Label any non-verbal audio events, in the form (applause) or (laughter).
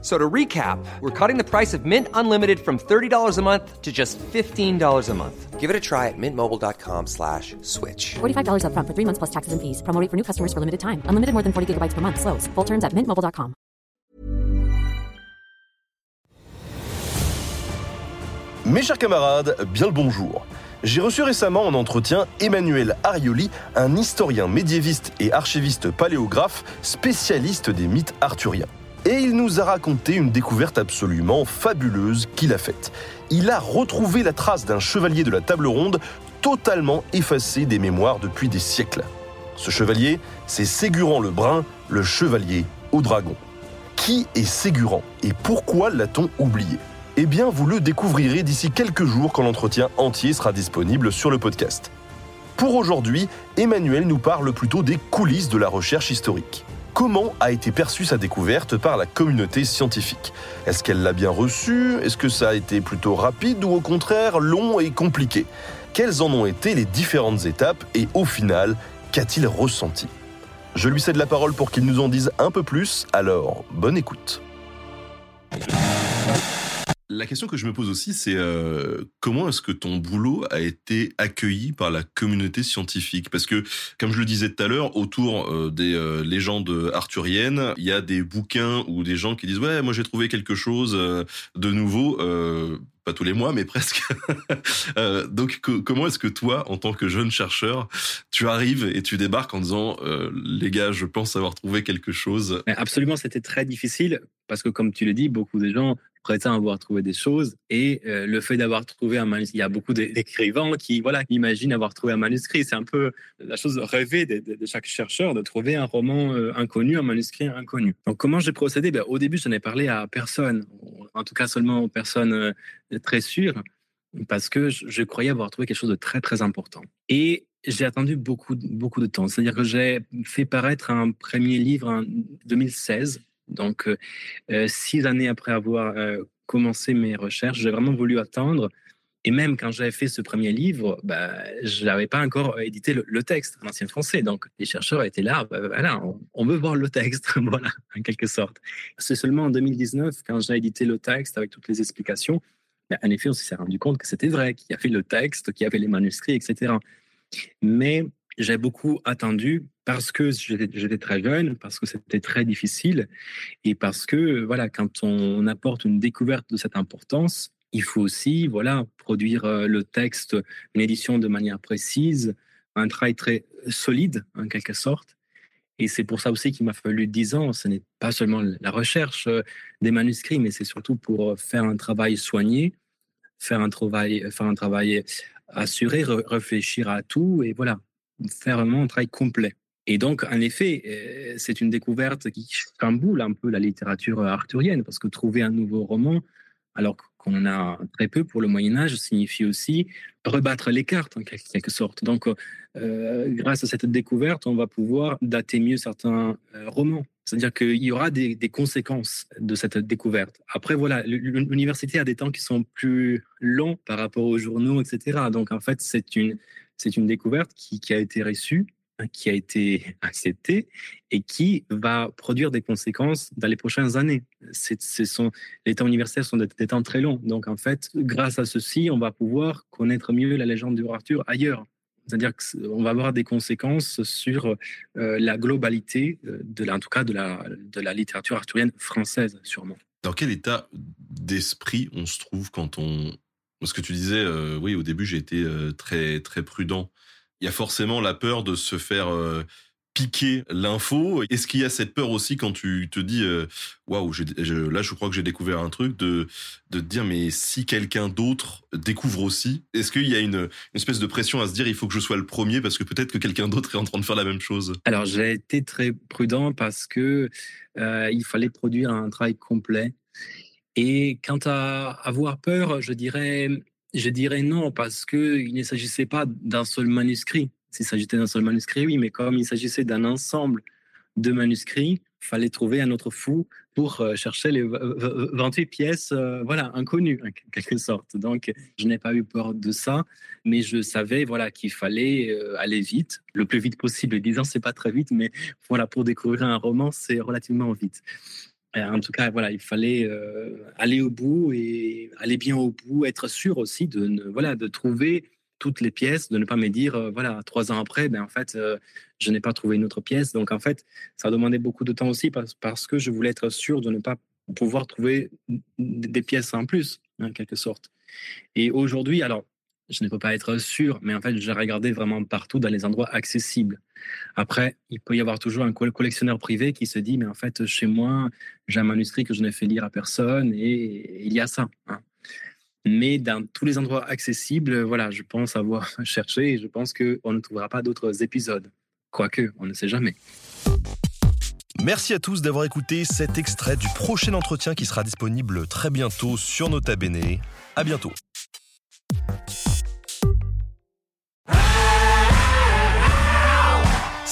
So to recap, we're cutting the price of Mint Unlimited from $30 a month to just $15 a month. Give it a try at mintmobile.com slash switch. $45 upfront for three months plus taxes and fees. Promo rate for new customers for limited time. Unlimited more than 40 gigabytes per month. Slows. Full terms at mintmobile.com. Mes chers camarades, bien le bonjour. J'ai reçu récemment en entretien Emmanuel Arioli, un historien médiéviste et archiviste paléographe spécialiste des mythes arthuriens. Et il nous a raconté une découverte absolument fabuleuse qu'il a faite. Il a retrouvé la trace d'un chevalier de la table ronde totalement effacé des mémoires depuis des siècles. Ce chevalier, c'est Ségurant le Brun, le chevalier au dragon. Qui est Ségurant et pourquoi l'a-t-on oublié? Eh bien, vous le découvrirez d'ici quelques jours quand l'entretien entier sera disponible sur le podcast. Pour aujourd'hui, Emmanuel nous parle plutôt des coulisses de la recherche historique. Comment a été perçue sa découverte par la communauté scientifique. Est-ce qu'elle l'a bien reçue? Est-ce que ça a été plutôt rapide ou au contraire long et compliqué? Quelles en ont été les différentes étapes et au final, qu'a-t-il ressenti? Je lui cède la parole pour qu'il nous en dise un peu plus, alors bonne écoute. La question que je me pose aussi, c'est euh, comment est-ce que ton boulot a été accueilli par la communauté scientifique? Parce que, comme je le disais tout à l'heure, autour euh, des euh, légendes arthuriennes, il y a des bouquins ou des gens qui disent ouais, moi j'ai trouvé quelque chose de nouveau. Pas tous les mois, mais presque. (laughs) Donc, co- comment est-ce que toi, en tant que jeune chercheur, tu arrives et tu débarques en disant les gars, je pense avoir trouvé quelque chose? Absolument, c'était très difficile parce que, comme tu le dis, beaucoup de gens prétendent avoir trouvé des choses et euh, le fait d'avoir trouvé un manuscrit, il y a beaucoup d'é- d'écrivains qui, voilà, imaginent avoir trouvé un manuscrit. C'est un peu la chose rêvée de chaque chercheur de trouver un roman euh, inconnu, un manuscrit inconnu. Donc, comment j'ai procédé? Ben, Au début, je n'ai parlé à personne, en tout cas seulement aux personnes euh, très sûres, parce que je, je croyais avoir trouvé quelque chose de très, très important. Et j'ai attendu beaucoup, beaucoup de temps. C'est-à-dire que j'ai fait paraître un premier livre en 2016, donc euh, euh, six années après avoir euh, commencé mes recherches. J'ai vraiment voulu attendre. Et même quand j'avais fait ce premier livre, bah, je n'avais pas encore édité le, texte en ancien français. Donc les chercheurs étaient là, bah, voilà, on, on veut voir le texte, (laughs) voilà, en quelque sorte. C'est seulement en 2019, quand j'ai édité le texte avec toutes les explications, bah, en effet, on s'est rendu compte que c'était vrai, qu'il y avait le texte, qu'il y avait les manuscrits, etc. Mais j'ai beaucoup attendu parce que j'étais très jeune, parce que c'était très difficile et parce que voilà, quand on apporte une découverte de cette importance, il faut aussi voilà produire euh, le texte, une édition de manière précise, un travail très solide en quelque sorte. Et c'est pour ça aussi qu'il m'a fallu dix ans. Ce n'est pas seulement la recherche euh, des manuscrits, mais c'est surtout pour euh, faire un travail soigné, faire un travail, faire un travail assuré, réfléchir à tout et voilà, faire vraiment un travail complet. Et donc, en effet, euh, c'est une découverte qui chamboule un peu la littérature arthurienne, parce que trouver un nouveau roman, alors qu'on en a très peu pour le Moyen Âge, signifie aussi rebattre les cartes en quelque sorte. Donc, euh, grâce à cette découverte, on va pouvoir dater mieux certains euh, romans. C'est-à-dire qu'il y aura des, des conséquences de cette découverte. Après, voilà, l'université a des temps qui sont plus longs par rapport aux journaux, etc. Donc, en fait, c'est une, c'est une découverte qui, a été reçue, hein, qui a été (laughs) acceptée et qui va produire des conséquences dans les prochaines années. Ce sont, les temps universitaires sont des, temps très longs. Donc, en fait, grâce à ceci, on va pouvoir connaître mieux la légende roi Arthur ailleurs. C'est-à-dire qu'on va avoir des conséquences sur euh, la globalité, euh, de en tout cas de de la littérature arthurienne française, sûrement. Dans quel état d'esprit on se trouve quand on... Parce que tu disais, euh, oui, au début, j'ai été euh, très, très prudent. Il y a forcément la peur de se faire euh, piquer l'info. Est-ce qu'il y a cette peur aussi quand tu te dis, waouh, là, je crois que j'ai découvert un truc, de, de te dire, mais si quelqu'un d'autre découvre aussi, est-ce qu'il y a une, une espèce de pression à se dire, il faut que je sois le premier parce que peut-être que quelqu'un d'autre est en train de faire la même chose? Alors, j'ai été très prudent parce que il fallait produire un travail complet. Et quant à avoir peur, je dirais, je dirais non, parce qu'il ne s'agissait pas d'un seul manuscrit. S'il s'agissait d'un seul manuscrit, oui, mais comme il s'agissait d'un ensemble de manuscrits, fallait trouver un autre fou pour euh, chercher les 28 pièces, euh, voilà, inconnues, en quelque sorte. Donc, je n'ai pas eu peur de ça, mais je savais, voilà, qu'il fallait euh, aller vite, le plus vite possible. 10 ans, c'est pas très vite, mais voilà, pour découvrir un roman, c'est relativement vite. En tout cas, voilà, il fallait aller au bout et aller bien au bout, être sûr aussi de, voilà, de trouver toutes les pièces, de ne pas me dire, euh, voilà, trois ans après, ben, en fait, euh, je n'ai pas trouvé une autre pièce. Donc, en fait, ça a demandé beaucoup de temps aussi parce que je voulais être sûr de ne pas pouvoir trouver des pièces en plus, en quelque sorte. Et aujourd'hui, alors, je ne peux pas être sûr, mais en fait, j'ai regardé vraiment partout dans les endroits accessibles. Après, il peut y avoir toujours un collectionneur privé qui se dit, mais en fait, chez moi, j'ai un manuscrit que je n'ai fait lire à personne et il y a ça. Hein. Mais dans tous les endroits accessibles, voilà, je pense avoir (laughs) cherché et je pense qu'on ne trouvera pas d'autres épisodes. Quoique, on ne sait jamais. Merci à tous d'avoir écouté cet extrait du prochain entretien qui sera disponible très bientôt sur Nota Bene. À bientôt.